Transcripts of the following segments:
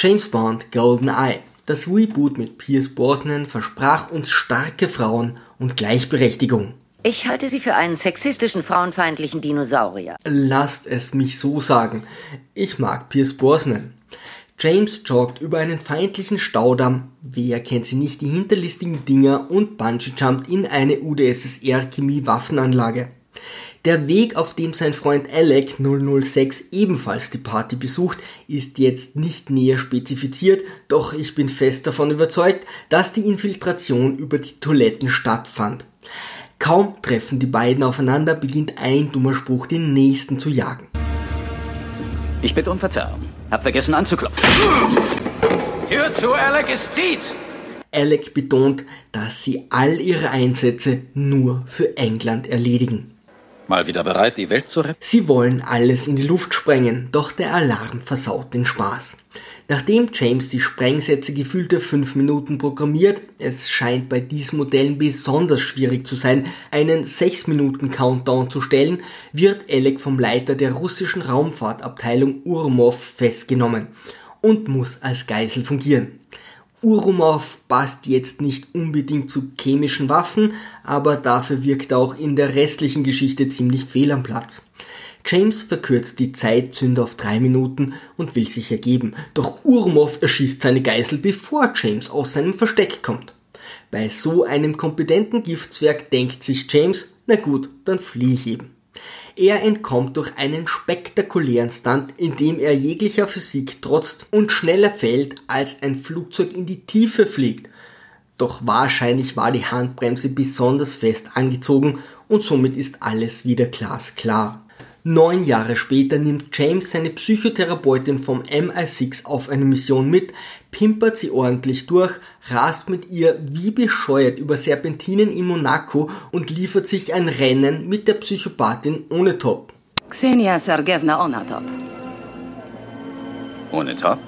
James Bond GoldenEye. Das Reboot mit Pierce Brosnan versprach uns starke Frauen und Gleichberechtigung. Ich halte Sie für einen sexistischen, frauenfeindlichen Dinosaurier. Lasst es mich so sagen. Ich mag Pierce Brosnan. James joggt über einen feindlichen Staudamm. Wer kennt sie nicht? Die hinterlistigen Dinger und Bungee jumpt in eine UdSSR Chemie Waffenanlage. Der Weg, auf dem sein Freund Alec 006 ebenfalls die Party besucht, ist jetzt nicht näher spezifiziert, doch ich bin fest davon überzeugt, dass die Infiltration über die Toiletten stattfand. Kaum treffen die beiden aufeinander, beginnt ein dummer Spruch den nächsten zu jagen. Ich bitte um Verzeihung. Hab vergessen anzuklopfen. Tür zu, Alec, es zieht! Alec betont, dass sie all ihre Einsätze nur für England erledigen. Mal wieder bereit, die Welt zu retten? Sie wollen alles in die Luft sprengen, doch der Alarm versaut den Spaß. Nachdem James die Sprengsätze gefühlte fünf Minuten programmiert, es scheint bei diesen Modellen besonders schwierig zu sein, einen 6 Minuten Countdown zu stellen, wird Alec vom Leiter der russischen Raumfahrtabteilung Urmov festgenommen und muss als Geisel fungieren. Urumov passt jetzt nicht unbedingt zu chemischen Waffen, aber dafür wirkt er auch in der restlichen Geschichte ziemlich fehl am Platz. James verkürzt die Zeitzünder auf drei Minuten und will sich ergeben, doch Urumov erschießt seine Geisel, bevor James aus seinem Versteck kommt. Bei so einem kompetenten Giftzwerg denkt sich James, na gut, dann flieh ich eben. Er entkommt durch einen spektakulären Stunt, in dem er jeglicher Physik trotzt und schneller fällt, als ein Flugzeug in die Tiefe fliegt. Doch wahrscheinlich war die Handbremse besonders fest angezogen und somit ist alles wieder glasklar. Neun Jahre später nimmt James seine Psychotherapeutin vom MI6 auf eine Mission mit, pimpert sie ordentlich durch, rast mit ihr wie bescheuert über Serpentinen in Monaco und liefert sich ein Rennen mit der Psychopathin ohne Top. Xenia Sergevna Onatop. Ohne Top?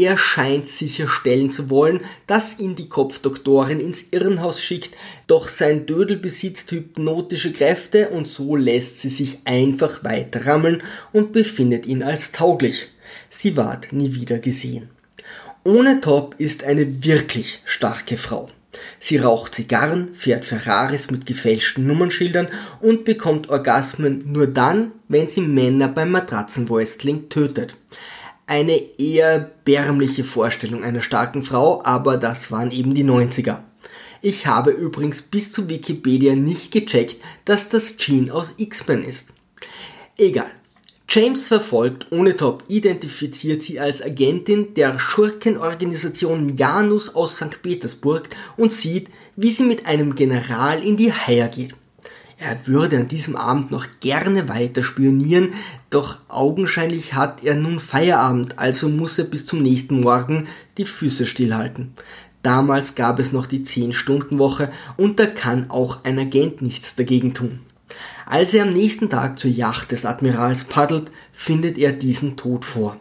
Er scheint sicherstellen zu wollen, dass ihn die Kopfdoktorin ins Irrenhaus schickt, doch sein Dödel besitzt hypnotische Kräfte und so lässt sie sich einfach weiter rammeln und befindet ihn als tauglich. Sie ward nie wieder gesehen. Ohne Top ist eine wirklich starke Frau. Sie raucht Zigarren, fährt Ferraris mit gefälschten Nummernschildern und bekommt Orgasmen nur dann, wenn sie Männer beim Matratzenwrestling tötet eine eher bärmliche Vorstellung einer starken Frau, aber das waren eben die 90er. Ich habe übrigens bis zu Wikipedia nicht gecheckt, dass das Jean aus X-Men ist. Egal. James verfolgt ohne Top, identifiziert sie als Agentin der Schurkenorganisation Janus aus St. Petersburg und sieht, wie sie mit einem General in die Heier geht. Er würde an diesem Abend noch gerne weiter spionieren, doch augenscheinlich hat er nun Feierabend, also muss er bis zum nächsten Morgen die Füße stillhalten. Damals gab es noch die 10-Stunden-Woche und da kann auch ein Agent nichts dagegen tun. Als er am nächsten Tag zur Yacht des Admirals paddelt, findet er diesen tot vor.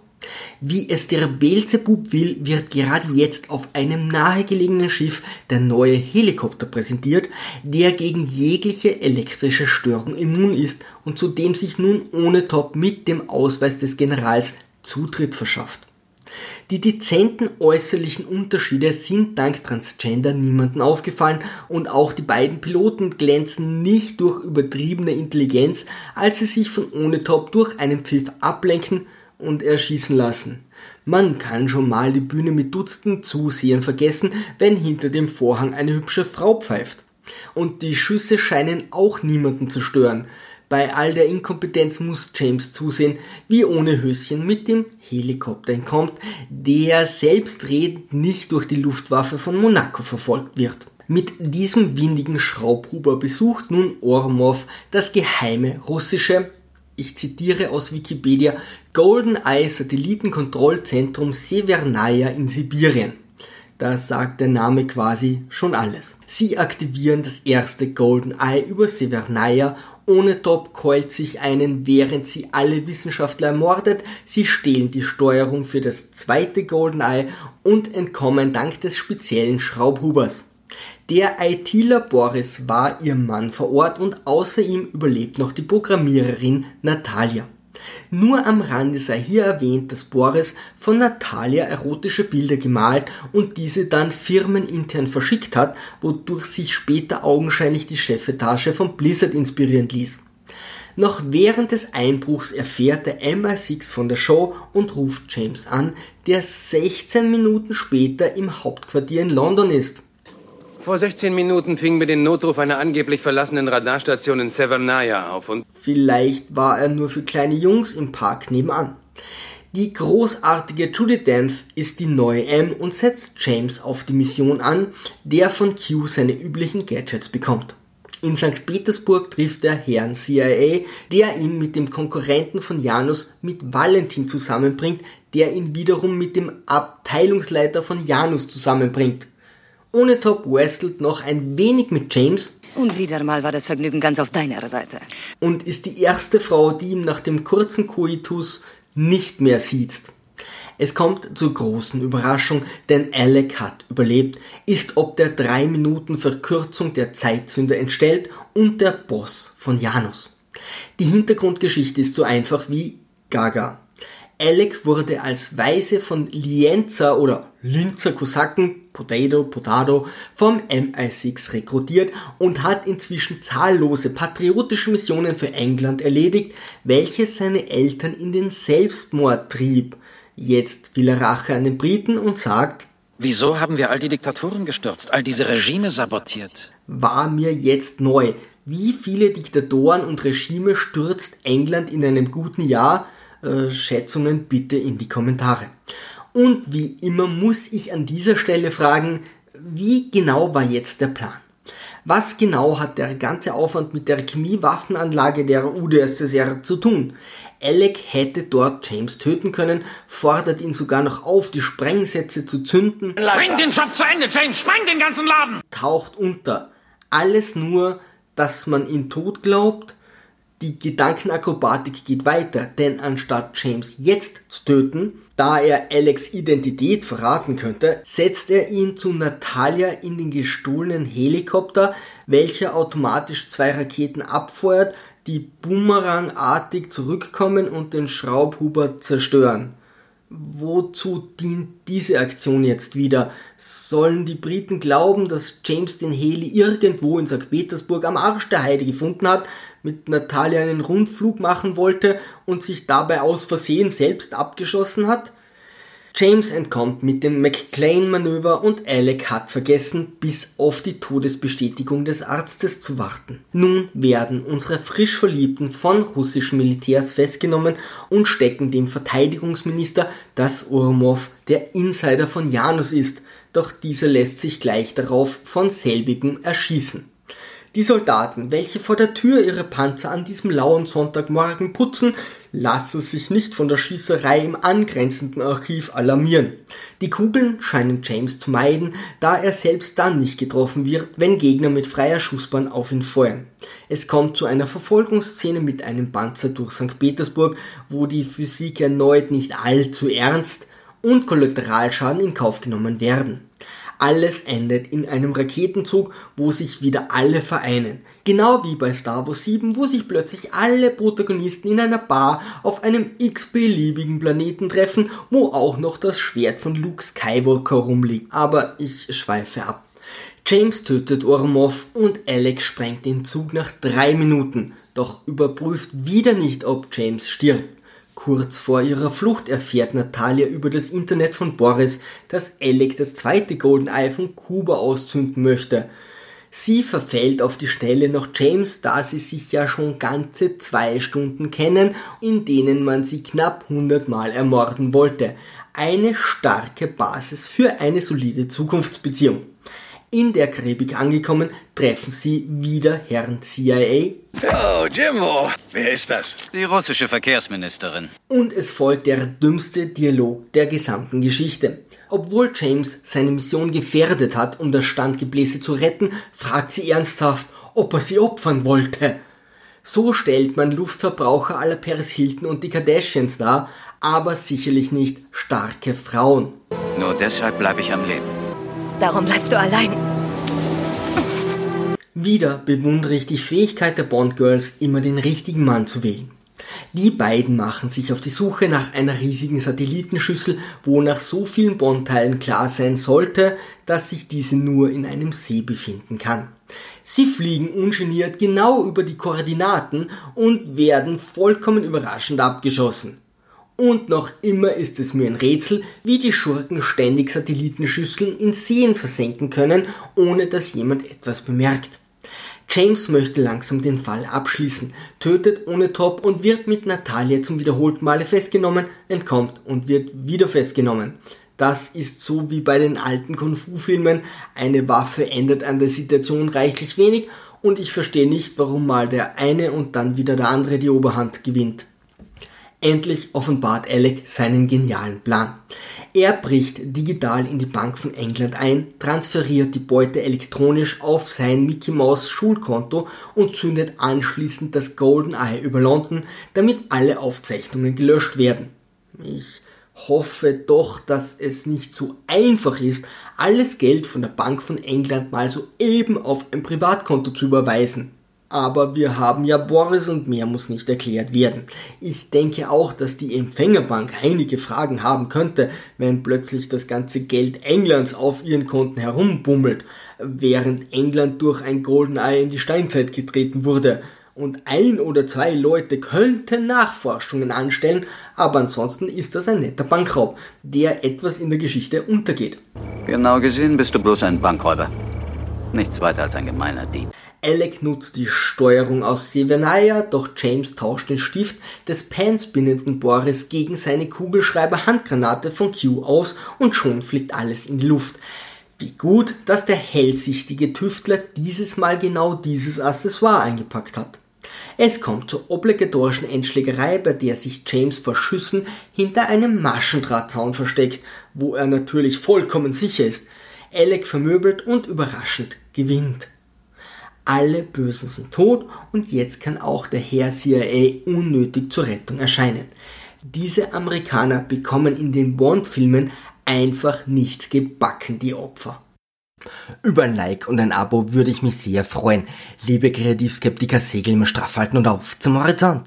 Wie es der Beelzebub will, wird gerade jetzt auf einem nahegelegenen Schiff der neue Helikopter präsentiert, der gegen jegliche elektrische Störung immun ist und zu dem sich nun ohne Top mit dem Ausweis des Generals Zutritt verschafft. Die dezenten äußerlichen Unterschiede sind dank Transgender niemandem aufgefallen und auch die beiden Piloten glänzen nicht durch übertriebene Intelligenz, als sie sich von ohne Top durch einen Pfiff ablenken und erschießen lassen. Man kann schon mal die Bühne mit Dutzenden Zusehern vergessen, wenn hinter dem Vorhang eine hübsche Frau pfeift. Und die Schüsse scheinen auch niemanden zu stören. Bei all der Inkompetenz muss James zusehen, wie ohne Höschen mit dem Helikopter entkommt, der selbstredend nicht durch die Luftwaffe von Monaco verfolgt wird. Mit diesem windigen Schraubhuber besucht nun Ormov das geheime russische ich zitiere aus Wikipedia, GoldenEye Satellitenkontrollzentrum Severnaya in Sibirien. Da sagt der Name quasi schon alles. Sie aktivieren das erste GoldenEye über Severnaya ohne Top keult sich einen, während sie alle Wissenschaftler ermordet. Sie stehlen die Steuerung für das zweite GoldenEye und entkommen dank des speziellen Schraubhubers. Der ITler Boris war ihr Mann vor Ort und außer ihm überlebt noch die Programmiererin Natalia. Nur am Rande sei hier erwähnt, dass Boris von Natalia erotische Bilder gemalt und diese dann firmenintern verschickt hat, wodurch sich später augenscheinlich die Chefetage von Blizzard inspirieren ließ. Noch während des Einbruchs erfährt der MI6 von der Show und ruft James an, der 16 Minuten später im Hauptquartier in London ist. Vor 16 Minuten fing mir den Notruf einer angeblich verlassenen Radarstation in Severnaya auf und... Vielleicht war er nur für kleine Jungs im Park nebenan. Die großartige Judy Denth ist die neue M und setzt James auf die Mission an, der von Q seine üblichen Gadgets bekommt. In St. Petersburg trifft er Herrn CIA, der ihn mit dem Konkurrenten von Janus mit Valentin zusammenbringt, der ihn wiederum mit dem Abteilungsleiter von Janus zusammenbringt ohne Top wrestelt noch ein wenig mit James. Und wieder mal war das Vergnügen ganz auf deiner Seite. Und ist die erste Frau, die ihm nach dem kurzen Koitus nicht mehr sieht. Es kommt zur großen Überraschung, denn Alec hat überlebt, ist ob der 3 Minuten Verkürzung der Zeitzünder entstellt und der Boss von Janus. Die Hintergrundgeschichte ist so einfach wie Gaga. Alec wurde als Weise von Lienza oder Linzer Kosaken, Potato, Potato, vom MI6 rekrutiert und hat inzwischen zahllose patriotische Missionen für England erledigt, welche seine Eltern in den Selbstmord trieb. Jetzt will er Rache an den Briten und sagt, Wieso haben wir all die Diktatoren gestürzt, all diese Regime sabotiert? War mir jetzt neu. Wie viele Diktatoren und Regime stürzt England in einem guten Jahr? Äh, Schätzungen bitte in die Kommentare. Und wie immer muss ich an dieser Stelle fragen, wie genau war jetzt der Plan? Was genau hat der ganze Aufwand mit der Chemiewaffenanlage der UdSSR zu tun? Alec hätte dort James töten können, fordert ihn sogar noch auf, die Sprengsätze zu zünden. Bring den Job zu Ende, James! Spreng den ganzen Laden! Taucht unter. Alles nur, dass man ihn tot glaubt die Gedankenakrobatik geht weiter, denn anstatt James jetzt zu töten, da er Alex Identität verraten könnte, setzt er ihn zu Natalia in den gestohlenen Helikopter, welcher automatisch zwei Raketen abfeuert, die boomerangartig zurückkommen und den Schraubhuber zerstören. Wozu dient diese Aktion jetzt wieder? Sollen die Briten glauben, dass James den Heli irgendwo in St. Petersburg am Arsch der Heide gefunden hat, mit Natalia einen Rundflug machen wollte und sich dabei aus Versehen selbst abgeschossen hat? James entkommt mit dem McClane-Manöver und Alec hat vergessen, bis auf die Todesbestätigung des Arztes zu warten. Nun werden unsere frisch Verliebten von russischen Militärs festgenommen und stecken dem Verteidigungsminister, dass Urmov der Insider von Janus ist, doch dieser lässt sich gleich darauf von selbigem erschießen. Die Soldaten, welche vor der Tür ihre Panzer an diesem lauen Sonntagmorgen putzen, lassen sich nicht von der Schießerei im angrenzenden Archiv alarmieren. Die Kugeln scheinen James zu meiden, da er selbst dann nicht getroffen wird, wenn Gegner mit freier Schussbahn auf ihn feuern. Es kommt zu einer Verfolgungsszene mit einem Panzer durch St. Petersburg, wo die Physik erneut nicht allzu ernst und Kollateralschaden in Kauf genommen werden. Alles endet in einem Raketenzug, wo sich wieder alle vereinen. Genau wie bei Star Wars 7, wo sich plötzlich alle Protagonisten in einer Bar auf einem x-beliebigen Planeten treffen, wo auch noch das Schwert von Luke Skywalker rumliegt. Aber ich schweife ab. James tötet Ormov und Alex sprengt den Zug nach drei Minuten, doch überprüft wieder nicht, ob James stirbt. Kurz vor ihrer Flucht erfährt Natalia über das Internet von Boris, dass Alec das zweite GoldenEye von Kuba auszünden möchte. Sie verfällt auf die Stelle nach James, da sie sich ja schon ganze zwei Stunden kennen, in denen man sie knapp 100 Mal ermorden wollte. Eine starke Basis für eine solide Zukunftsbeziehung. In der Karibik angekommen, treffen sie wieder Herrn CIA. Oh, Jimbo, wer ist das? Die russische Verkehrsministerin. Und es folgt der dümmste Dialog der gesamten Geschichte. Obwohl James seine Mission gefährdet hat, um das Standgebläse zu retten, fragt sie ernsthaft, ob er sie opfern wollte. So stellt man Luftverbraucher aller Paris Hilton und die Kardashians dar, aber sicherlich nicht starke Frauen. Nur deshalb bleibe ich am Leben. Darum bleibst du allein. Wieder bewundere ich die Fähigkeit der Bond Girls, immer den richtigen Mann zu wählen. Die beiden machen sich auf die Suche nach einer riesigen Satellitenschüssel, wo nach so vielen Bondteilen klar sein sollte, dass sich diese nur in einem See befinden kann. Sie fliegen ungeniert genau über die Koordinaten und werden vollkommen überraschend abgeschossen. Und noch immer ist es mir ein Rätsel, wie die Schurken ständig Satellitenschüsseln in Seen versenken können, ohne dass jemand etwas bemerkt. James möchte langsam den Fall abschließen, tötet ohne Top und wird mit Natalia zum wiederholten Male festgenommen, entkommt und wird wieder festgenommen. Das ist so wie bei den alten Kung-Fu-Filmen. Eine Waffe ändert an der Situation reichlich wenig und ich verstehe nicht, warum mal der eine und dann wieder der andere die Oberhand gewinnt. Endlich offenbart Alec seinen genialen Plan. Er bricht digital in die Bank von England ein, transferiert die Beute elektronisch auf sein Mickey Mouse Schulkonto und zündet anschließend das Golden Eye über London, damit alle Aufzeichnungen gelöscht werden. Ich hoffe doch, dass es nicht so einfach ist, alles Geld von der Bank von England mal so eben auf ein Privatkonto zu überweisen. Aber wir haben ja Boris und mehr muss nicht erklärt werden. Ich denke auch, dass die Empfängerbank einige Fragen haben könnte, wenn plötzlich das ganze Geld Englands auf ihren Konten herumbummelt, während England durch ein Goldeneye in die Steinzeit getreten wurde. Und ein oder zwei Leute könnten Nachforschungen anstellen, aber ansonsten ist das ein netter Bankraub, der etwas in der Geschichte untergeht. Genau gesehen bist du bloß ein Bankräuber. Nichts weiter als ein gemeiner Dieb. Alec nutzt die Steuerung aus Sevenaya, doch James tauscht den Stift des panspinnenden Boris gegen seine Kugelschreiber-Handgranate von Q aus und schon fliegt alles in die Luft. Wie gut, dass der hellsichtige Tüftler dieses Mal genau dieses Accessoire eingepackt hat. Es kommt zur obligatorischen Endschlägerei, bei der sich James vor Schüssen hinter einem Maschendrahtzaun versteckt, wo er natürlich vollkommen sicher ist. Alec vermöbelt und überraschend gewinnt. Alle Bösen sind tot und jetzt kann auch der Herr CIA unnötig zur Rettung erscheinen. Diese Amerikaner bekommen in den Bond-Filmen einfach nichts gebacken, die Opfer. Über ein Like und ein Abo würde ich mich sehr freuen. Liebe Kreativskeptiker, segeln wir straff halten und auf zum Horizont.